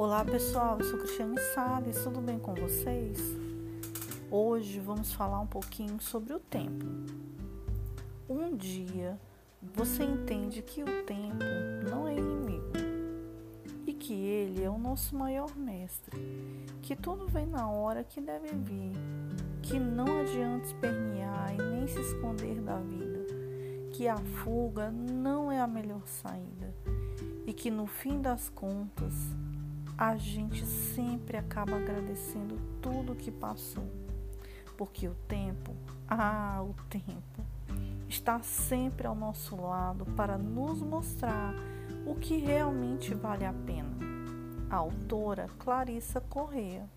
Olá pessoal, eu sou Cristiane Salles, tudo bem com vocês? Hoje vamos falar um pouquinho sobre o tempo. Um dia você entende que o tempo não é inimigo e que ele é o nosso maior mestre, que tudo vem na hora que deve vir, que não adianta espernear e nem se esconder da vida, que a fuga não é a melhor saída e que no fim das contas a gente sempre acaba agradecendo tudo que passou. Porque o tempo, ah, o tempo, está sempre ao nosso lado para nos mostrar o que realmente vale a pena. A autora Clarissa Correa.